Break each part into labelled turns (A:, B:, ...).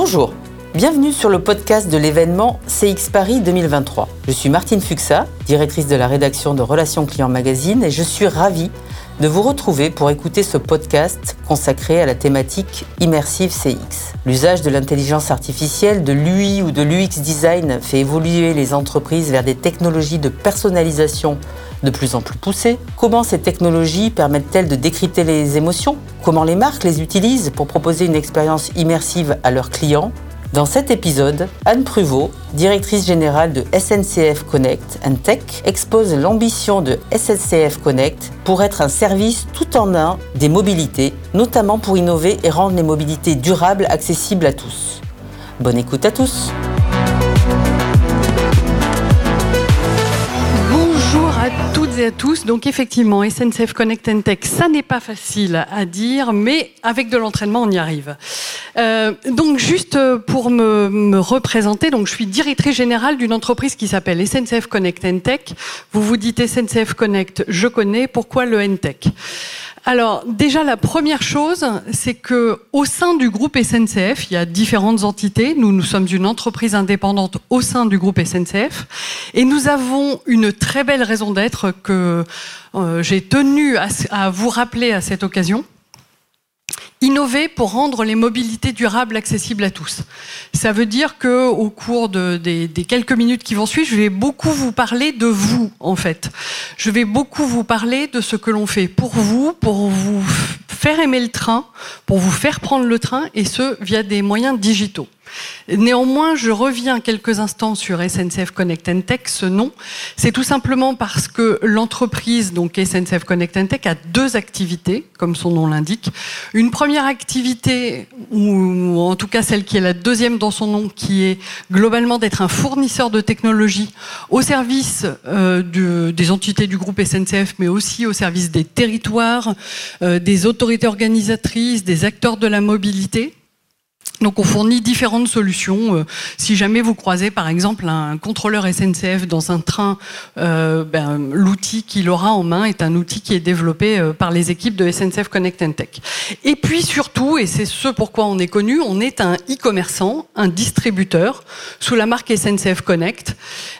A: Bonjour, bienvenue sur le podcast de l'événement CX Paris 2023. Je suis Martine Fuxa, directrice de la rédaction de Relations Clients Magazine et je suis ravie de vous retrouver pour écouter ce podcast consacré à la thématique immersive CX. L'usage de l'intelligence artificielle, de l'UI ou de l'UX design fait évoluer les entreprises vers des technologies de personnalisation de plus en plus poussées. Comment ces technologies permettent-elles de décrypter les émotions? Comment les marques les utilisent pour proposer une expérience immersive à leurs clients? Dans cet épisode, Anne Pruvot, directrice générale de SNCF Connect and Tech, expose l'ambition de SNCF Connect pour être un service tout en un des mobilités, notamment pour innover et rendre les mobilités durables accessibles à tous. Bonne écoute à tous!
B: À tous. Donc effectivement, SNCF Connect and Tech, ça n'est pas facile à dire, mais avec de l'entraînement, on y arrive. Euh, donc juste pour me, me, représenter, donc je suis directrice générale d'une entreprise qui s'appelle SNCF Connect and Tech. Vous vous dites SNCF Connect, je connais. Pourquoi le N-Tech alors déjà la première chose, c'est que au sein du groupe SNCF, il y a différentes entités. Nous, nous sommes une entreprise indépendante au sein du groupe SNCF, et nous avons une très belle raison d'être que euh, j'ai tenu à, à vous rappeler à cette occasion innover pour rendre les mobilités durables accessibles à tous. Ça veut dire que au cours de, des, des, quelques minutes qui vont suivre, je vais beaucoup vous parler de vous en fait. Je vais beaucoup vous parler de ce que l'on fait pour vous, pour vous faire aimer le train, pour vous faire prendre le train et ce via des moyens digitaux. Néanmoins, je reviens quelques instants sur SNCF Connect Tech. Ce nom, c'est tout simplement parce que l'entreprise, donc SNCF Connect Tech, a deux activités, comme son nom l'indique. Une première activité, ou en tout cas celle qui est la deuxième dans son nom, qui est globalement d'être un fournisseur de technologie au service euh, de, des entités du groupe SNCF, mais aussi au service des territoires, euh, des autorités organisatrices, des acteurs de la mobilité. Donc on fournit différentes solutions. Euh, si jamais vous croisez par exemple un contrôleur SNCF dans un train, euh, ben, l'outil qu'il aura en main est un outil qui est développé euh, par les équipes de SNCF Connect and Tech. Et puis surtout, et c'est ce pourquoi on est connu, on est un e-commerçant, un distributeur sous la marque SNCF Connect.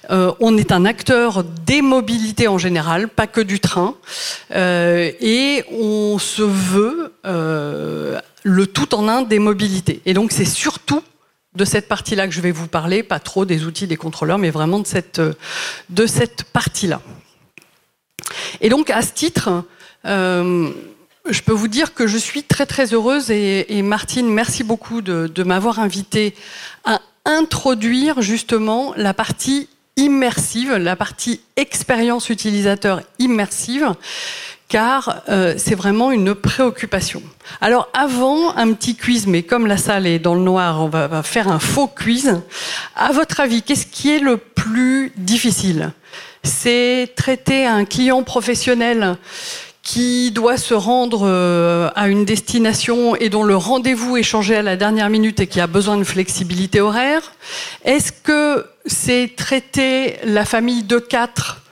B: on est un acteur des mobilités en général, pas que du train, et on se veut le tout en un des mobilités. Et donc c'est surtout de cette partie-là que je vais vous parler, pas trop des outils des contrôleurs, mais vraiment de cette, partie-là. Et donc à ce titre, euh, je peux vous dire que je suis très très heureuse et, Martine, merci beaucoup de, de m'avoir invité à introduire justement la partie immersive, la partie expérience utilisateur immersive car euh, c'est vraiment une préoccupation. Alors avant, un petit quiz, mais comme la salle est dans le noir, on va, faire un faux quiz. À votre avis, qu'est-ce qui est le plus difficile? C'est traiter un client professionnel qui doit se rendre euh, à une destination et dont le rendez-vous est changé à la dernière minute et qui a besoin de flexibilité horaire? Est-ce que c'est traiter la famille de quatre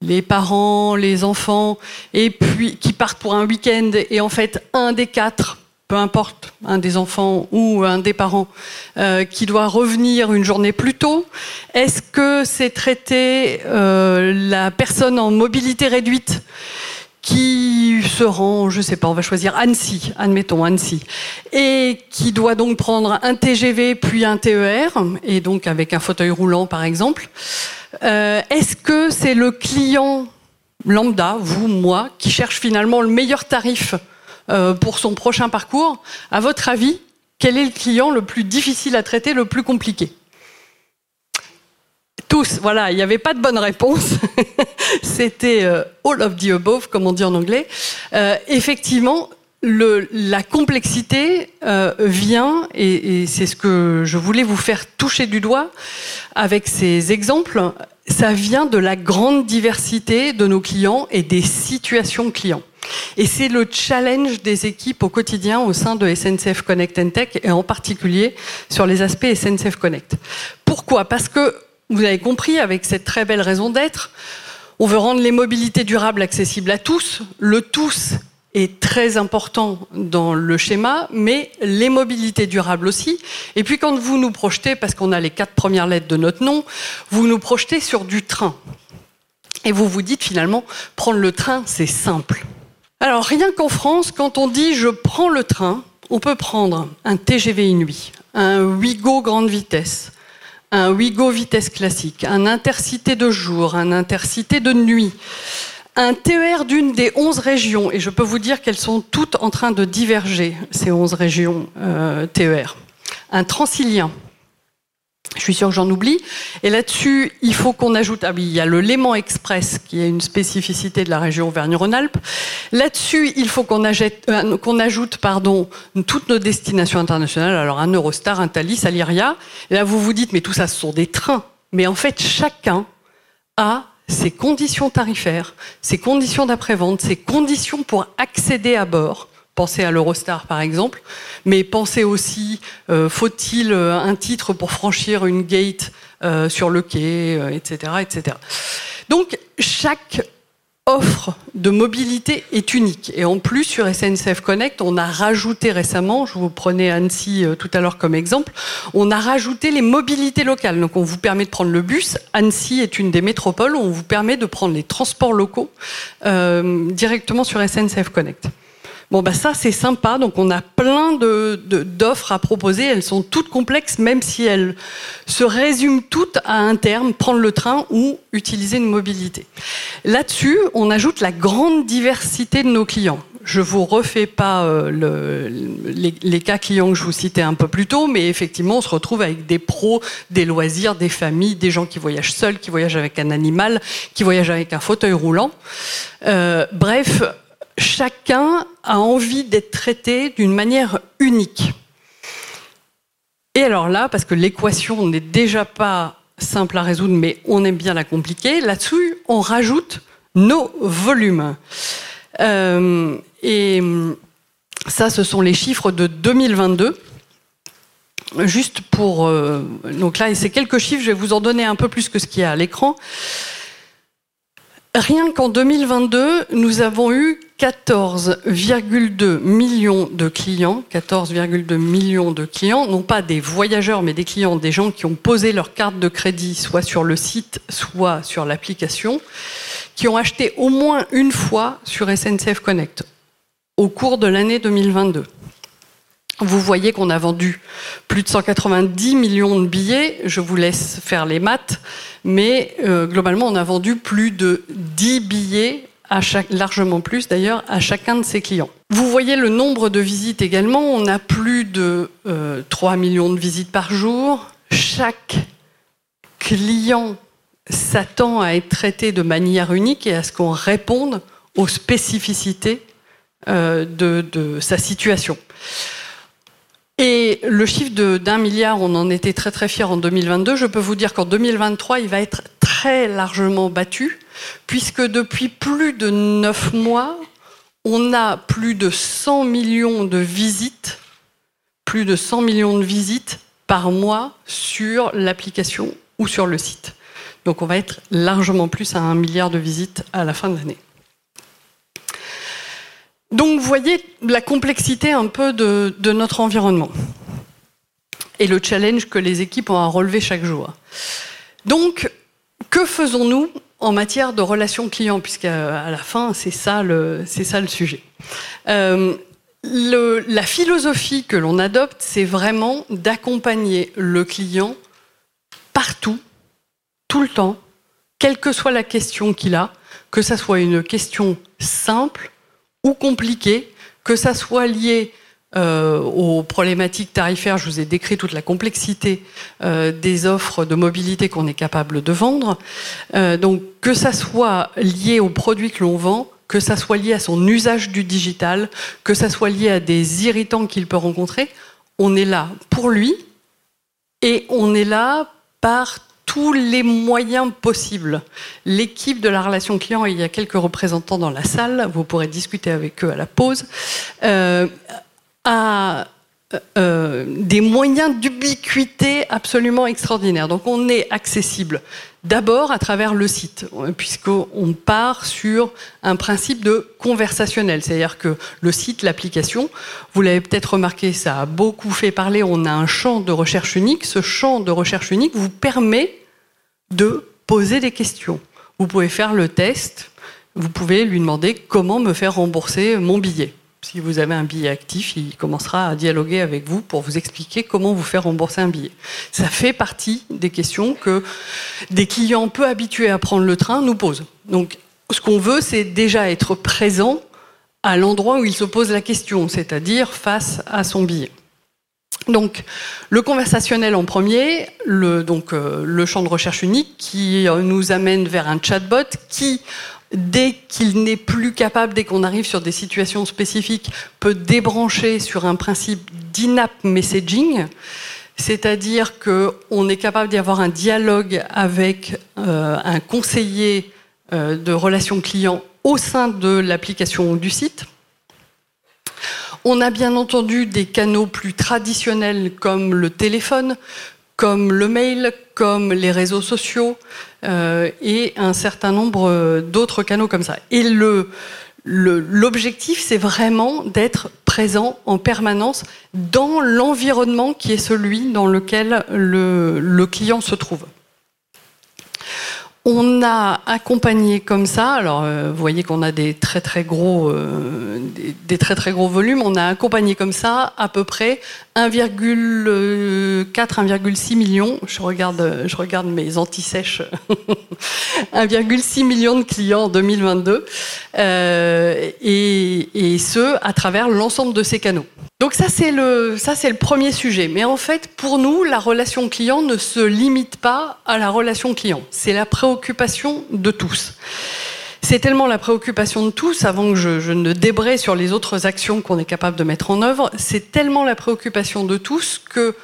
B: les parents, les enfants, et puis qui partent pour un week-end, et en fait, un des quatre, peu importe, un des enfants ou un des parents, euh, qui doit revenir une journée plus tôt. Est-ce que c'est traiter euh, la personne en mobilité réduite qui se rend, je sais pas, on va choisir Annecy, admettons Annecy, et qui doit donc prendre un TGV puis un TER, et donc avec un fauteuil roulant par exemple. Euh, est-ce que c'est le client lambda, vous, moi, qui cherche finalement le meilleur tarif euh, pour son prochain parcours? À votre avis, quel est le client le plus difficile à traiter, le plus compliqué? Tous, voilà, il n'y avait pas de bonne réponse. C'était euh, all of the above, comme on dit en anglais. effectivement, le, la complexité euh, vient, et, et c'est ce que je voulais vous faire toucher du doigt avec ces exemples, ça vient de la grande diversité de nos clients et des situations clients. Et c'est le challenge des équipes au quotidien au sein de SNCF Connect and Tech et en particulier sur les aspects SNCF Connect. Pourquoi? Parce que, vous avez compris, avec cette très belle raison d'être, on veut rendre les mobilités durables accessibles à tous. Le tous est très important dans le schéma, mais les mobilités durables aussi. Et puis quand vous nous projetez, parce qu'on a les quatre premières lettres de notre nom, vous nous projetez sur du train. Et vous vous dites finalement, prendre le train, c'est simple. Alors rien qu'en France, quand on dit je prends le train, on peut prendre un TGV Inuit, un Ouigo grande vitesse, un Ouigo vitesse classique, un intercité de jour, un intercité de nuit, un TER d'une des 11 régions, et je peux vous dire qu'elles sont toutes en train de diverger, ces 11 régions euh, TER, un transilien, je suis sûre que j'en oublie. Et là-dessus, il faut qu'on ajoute. Ah oui, il y a le Léman Express, qui est une spécificité de la région Auvergne-Rhône-Alpes. Là-dessus, il faut qu'on euh, ajoute pardon, toutes nos destinations internationales. Alors, un Eurostar, un Thalys, Aliria. Et là, vous vous dites, mais tout ça, ce sont des trains. Mais en fait, chacun a ses conditions tarifaires, ses conditions d'après-vente, ses conditions pour accéder à bord. Pensez à l'Eurostar par exemple, mais pensez aussi, euh, faut-il euh, un titre pour franchir une gate euh, sur le quai, etc., etc. Donc chaque offre de mobilité est unique. Et en plus, sur SNCF Connect, on a rajouté récemment, je vous prenais Annecy tout à l'heure comme exemple, on a rajouté les mobilités locales. Donc on vous permet de prendre le bus. Annecy est une des métropoles où on vous permet de prendre les transports locaux directement sur SNCF Connect. Bon, bah ça, c'est sympa. Donc, on a plein d'offres à proposer. Elles sont toutes complexes, même si elles se résument toutes à un terme, prendre le train ou utiliser une mobilité. Là-dessus, on ajoute la grande diversité de nos clients. Je vous refais pas euh, le, les, les, cas clients que je vous citais un peu plus tôt, mais effectivement, on se retrouve avec des pros, des loisirs, des familles, des gens qui voyagent seuls, qui voyagent avec un animal, qui voyagent avec un fauteuil roulant. Euh, bref, chacun a envie d'être traité d'une manière unique. Et alors là, parce que l'équation n'est déjà pas simple à résoudre, mais on aime bien la compliquer, là-dessus, on rajoute nos volumes. Euh, et ça, ce sont les chiffres de 2022. Juste pour... Euh, donc là, c'est quelques chiffres, je vais vous en donner un peu plus que ce qu'il y a à l'écran. Rien qu'en 2022, nous avons eu 14,2 millions de clients, 14,2 millions de clients, non pas des voyageurs, mais des clients, des gens qui ont posé leur carte de crédit soit sur le site, soit sur l'application, qui ont acheté au moins une fois sur SNCF Connect au cours de l'année 2022. Vous voyez qu'on a vendu plus de 190 millions de billets. Je vous laisse faire les maths, mais euh, globalement, on a vendu plus de 10 billets, largement plus d'ailleurs, à chacun de ses clients. Vous voyez le nombre de visites également. On a plus de 3 euh, millions de visites par jour. Chaque client s'attend à être traité de manière unique et à ce qu'on réponde aux spécificités euh, de, de sa situation. Et le chiffre d'un milliard, on en était très très fiers en 2022. Je peux vous dire qu'en 2023, il va être très largement battu, puisque depuis plus de neuf mois, on a plus de 100 millions de visites, plus de 100 millions de visites par mois sur l'application ou sur le site. Donc on va être largement plus à un milliard de visites à la fin de l'année. Donc vous voyez la complexité un peu de, notre environnement et le challenge que les équipes ont à relever chaque jour. Donc, que faisons-nous en matière de relations clients Puisqu'à la fin, c'est ça le, sujet. Euh, la philosophie que l'on adopte, c'est vraiment d'accompagner le client partout, tout le temps, quelle que soit la question qu'il a, que ça soit une question simple ou compliqué, que ça soit lié euh, aux problématiques tarifaires, je vous ai décrit toute la complexité euh, des offres de mobilité qu'on est capable de vendre. Euh, donc que ça soit lié aux produits que l'on vend, que ça soit lié à son usage du digital, que ça soit lié à des irritants qu'il peut rencontrer, on est là pour lui et on est là par tous les moyens possibles. L'équipe de la relation client, il y a quelques représentants dans la salle, vous pourrez discuter avec eux à la pause, euh, euh, des moyens d'ubiquité absolument extraordinaires. Donc on est accessible D'abord à travers le site, puisqu'on part sur un principe de conversationnel, c'est-à-dire que le site, l'application, vous l'avez peut-être remarqué, ça a beaucoup fait parler, on a un champ de recherche unique. Ce champ de recherche unique vous permet de poser des questions. Vous pouvez faire le test, vous pouvez lui demander comment me faire rembourser mon billet. Si vous avez un billet actif, il commencera à dialoguer avec vous pour vous expliquer comment vous faire rembourser un billet. Ça fait partie des questions que des clients peu habitués à prendre le train nous posent. Donc, ce qu'on veut, c'est déjà être présent à l'endroit où il se pose la question, c'est-à-dire face à son billet. Donc, le conversationnel en premier, le, donc, euh, le champ de recherche unique qui nous amène vers un chatbot qui, dès qu'il n'est plus capable, dès qu'on arrive sur des situations spécifiques, peut débrancher sur un principe d'in-app messaging, c'est-à-dire qu'on est capable d'y avoir un dialogue avec euh, un conseiller euh, de relations clients au sein de l'application ou du site. On a bien entendu des canaux plus traditionnels comme le téléphone, comme le mail, comme les réseaux sociaux euh, et un certain nombre d'autres canaux comme ça. Et l'objectif, c'est vraiment d'être présent en permanence dans l'environnement qui est celui dans lequel le client se trouve. On a accompagné comme ça, alors euh, vous voyez qu'on a des très très gros, euh, des, très très gros volumes. On a accompagné comme ça à peu près 1,4, 1,6 millions. Je regarde, je regarde mes anti-sèches. 1,6 million de clients en 2022, euh, et, et ce à travers l'ensemble de ces canaux. Donc ça c'est le le premier sujet. Mais en fait pour nous la relation client ne se limite pas à la relation client. C'est la préoccupation de tous. C'est tellement la préoccupation de tous, avant que je, ne débraye sur les autres actions qu'on est capable de mettre en œuvre, c'est tellement la préoccupation de tous que,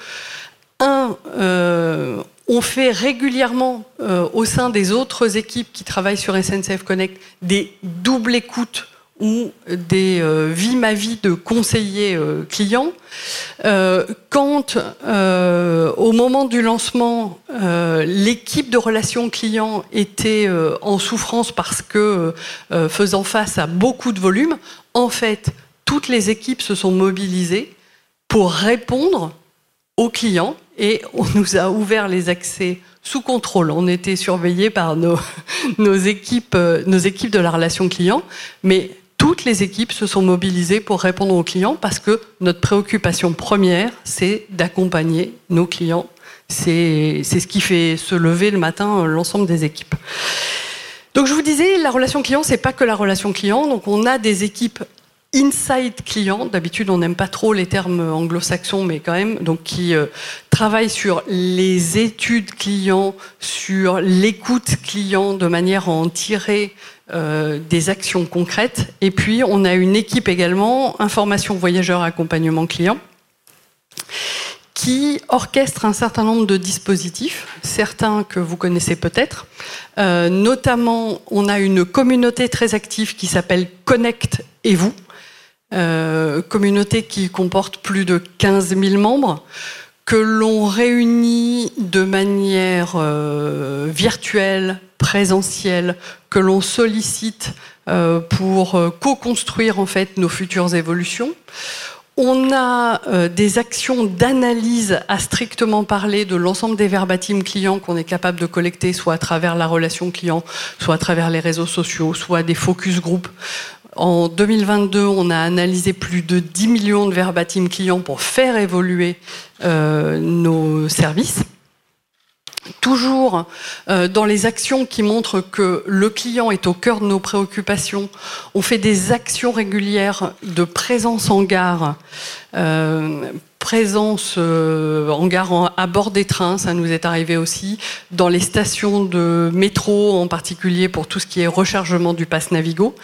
B: un, euh, on fait régulièrement euh, au sein des autres équipes qui travaillent sur SNCF Connect des doubles écoutes ou des euh, ma vie de conseiller euh, client. Euh, quand, au moment du lancement, l'équipe de relations clients était en souffrance parce que faisant face à beaucoup de volume, en fait, toutes les équipes se sont mobilisées pour répondre aux clients et on nous a ouvert les accès sous contrôle. On était surveillés par nos, nos, équipes, nos équipes de la relation client, mais toutes les équipes se sont mobilisées pour répondre aux clients parce que notre préoccupation première, c'est d'accompagner nos clients. C'est ce qui fait se lever le matin euh, l'ensemble des équipes. Donc je vous disais, la relation client, c'est pas que la relation client. Donc on a des équipes inside client. D'habitude, on n'aime pas trop les termes anglo-saxons, mais quand même, donc qui euh, travaillent sur les études clients, sur l'écoute client, de manière à en tirer euh, des actions concrètes. Et puis, on a une équipe également, information voyageur, accompagnement client, qui orchestre un certain nombre de dispositifs, certains que vous connaissez peut-être. Euh, notamment, on a une communauté très active qui s'appelle Connect et vous, euh, communauté qui comporte plus de 15 000 membres que l'on réunit de manière virtuelle, présentielle, que l'on sollicite euh, pour euh, co-construire en fait nos futures évolutions. On a euh, des actions d'analyse à strictement parler de l'ensemble des verbatims clients qu'on est capable de collecter, soit à travers la relation client, soit à travers les réseaux sociaux, soit des focus group. En 2022, on a analysé plus de 10 millions de verbatims clients pour faire évoluer nos services toujours euh, dans les actions qui montrent que le client est au cœur de nos préoccupations. On fait des actions régulières de présence en gare. Euh, présence euh, en gare à bord des trains, ça nous est arrivé aussi, dans les stations de métro en particulier pour tout ce qui est rechargement du pass Navigo.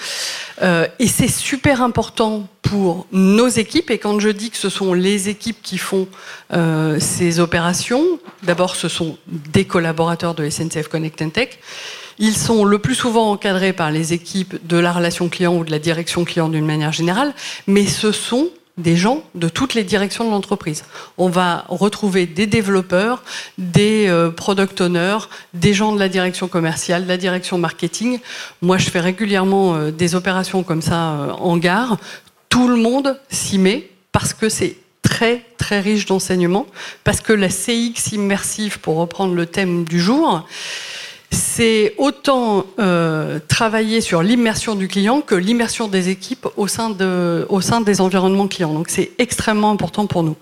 B: Euh, et c'est super important pour nos équipes. Et quand je dis que ce sont les équipes qui font euh, ces opérations, d'abord ce sont des collaborateurs de SNCF Connect Tech. Ils sont le plus souvent encadrés par les équipes de la relation client ou de la direction client d'une manière générale, mais ce sont des gens de toutes les directions de l'entreprise. On va retrouver des développeurs, des euh, product owners, des gens de la direction commerciale, de la direction marketing. Moi, je fais régulièrement euh, des opérations comme ça euh, en gare. Tout le monde s'y met parce que c'est très très riche d'enseignements, parce que la CX immersive, pour reprendre le thème du jour, c'est autant euh, travailler sur l'immersion du client que l'immersion des équipes au sein, de, au sein des environnements clients. Donc c'est extrêmement important pour nous.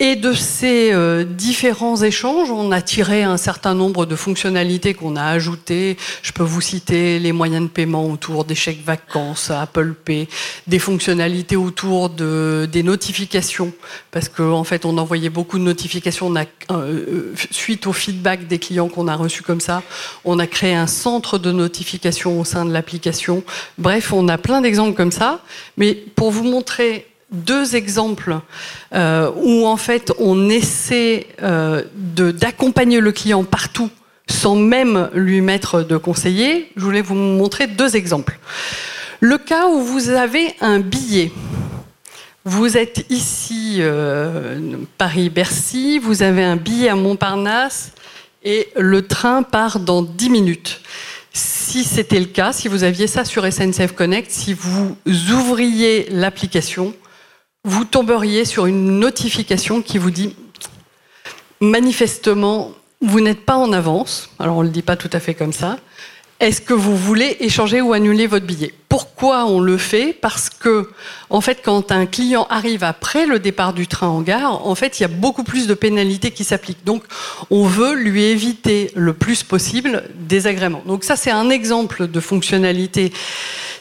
B: Et de ces euh, différents échanges, on a tiré un certain nombre de fonctionnalités qu'on a ajoutées. Je peux vous citer les moyens de paiement autour des chèques vacances, Apple Pay, des fonctionnalités autour de, des notifications, parce qu'en en fait, on envoyait beaucoup de notifications. On a, euh, suite au feedback des clients qu'on a reçus comme ça, on a créé un centre de notification au sein de l'application. Bref, on a plein d'exemples comme ça. Mais pour vous montrer deux exemples euh, où en fait on essaie euh, d'accompagner le client partout sans même lui mettre de conseiller. Je voulais vous montrer deux exemples. Le cas où vous avez un billet. Vous êtes ici, euh, Paris-Bercy, vous avez un billet à Montparnasse et le train part dans 10 minutes. Si c'était le cas, si vous aviez ça sur SNCF Connect, si vous ouvriez l'application, vous tomberiez sur une notification qui vous dit manifestement, vous n'êtes pas en avance. Alors on ne le dit pas tout à fait comme ça. Est-ce que vous voulez échanger ou annuler votre billet? Pourquoi on le fait? Parce que, en fait, quand un client arrive après le départ du train en gare, en fait, il y a beaucoup plus de pénalités qui s'appliquent. Donc, on veut lui éviter le plus possible des agréments. Donc, ça, c'est un exemple de fonctionnalité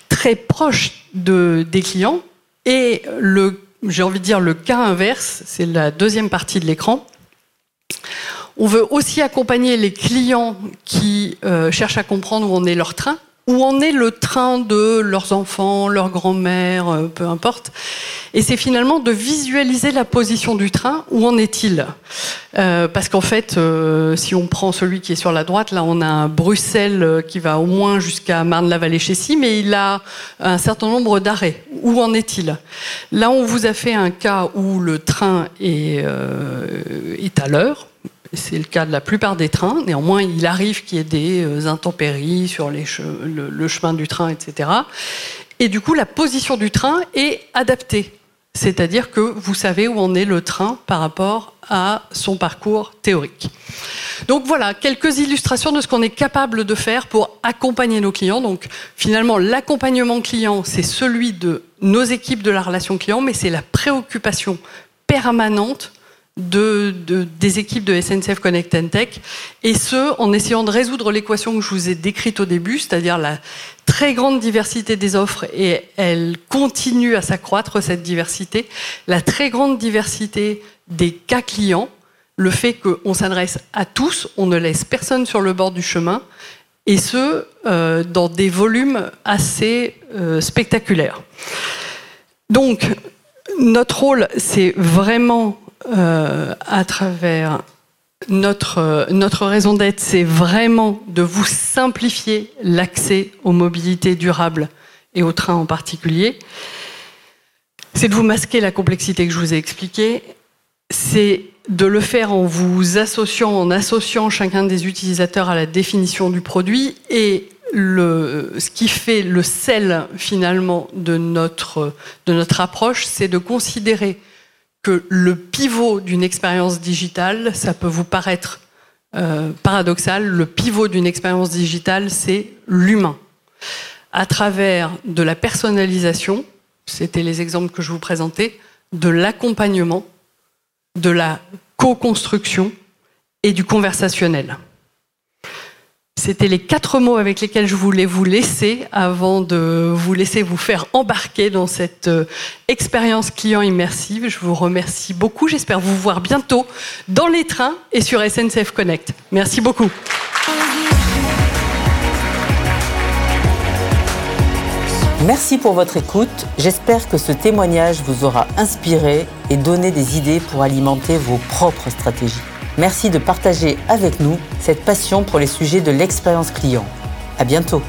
B: très proche de, des clients. Et le j'ai envie de dire le cas inverse, c'est la deuxième partie de l'écran. On veut aussi accompagner les clients qui euh, cherchent à comprendre où en est leur train où en est le train de leurs enfants, leur grand-mère, euh, peu importe. Et c'est finalement de visualiser la position du train, où en est-il euh, Parce qu'en fait, euh, si on prend celui qui est sur la droite, là on a un Bruxelles qui va au moins jusqu'à Marne-la-Vallée-Chessy, mais il a un certain nombre d'arrêts. Où en est-il? Là on vous a fait un cas où le train est, est à l'heure, c'est le cas de la plupart des trains. Néanmoins, il arrive qu'il y ait des euh, intempéries sur le, chemin du train, etc. Et du coup, la position du train est adaptée. C'est-à-dire que vous savez où en est le train par rapport à son parcours théorique. Donc voilà, quelques illustrations de ce qu'on est capable de faire pour accompagner nos clients. Donc finalement, l'accompagnement client, c'est celui de nos équipes de la relation client, mais c'est la préoccupation permanente de, des équipes de SNCF Connect Tech, et ce, en essayant de résoudre l'équation que je vous ai décrite au début, c'est-à-dire la très grande diversité des offres, et elle continue à s'accroître, cette diversité, la très grande diversité des cas clients, le fait qu'on s'adresse à tous, on ne laisse personne sur le bord du chemin, et ce, euh, dans des volumes assez euh, spectaculaires. Donc, notre rôle, c'est vraiment euh, à travers notre, notre raison d'être, c'est vraiment de vous simplifier l'accès aux mobilités durables et aux trains en particulier. C'est de vous masquer la complexité que je vous ai expliquée. C'est de le faire en vous associant, en associant chacun des utilisateurs à la définition du produit et ce qui fait le sel finalement de notre, de notre approche, c'est de considérer le pivot d'une expérience digitale, ça peut vous paraître euh, paradoxal, le pivot d'une expérience digitale, c'est l'humain. À travers de la personnalisation, c'était les exemples que je vous présentais, de l'accompagnement, de la co-construction et du conversationnel. C'était les quatre mots avec lesquels je voulais vous laisser avant de vous laisser vous faire embarquer dans cette euh, expérience client immersive. Je vous remercie beaucoup. J'espère vous voir bientôt dans les trains et sur SNCF Connect. Merci beaucoup.
A: Merci pour votre écoute. J'espère que ce témoignage vous aura inspiré et donné des idées pour alimenter vos propres stratégies. Merci de partager avec nous cette passion pour les sujets de l'expérience client. À bientôt!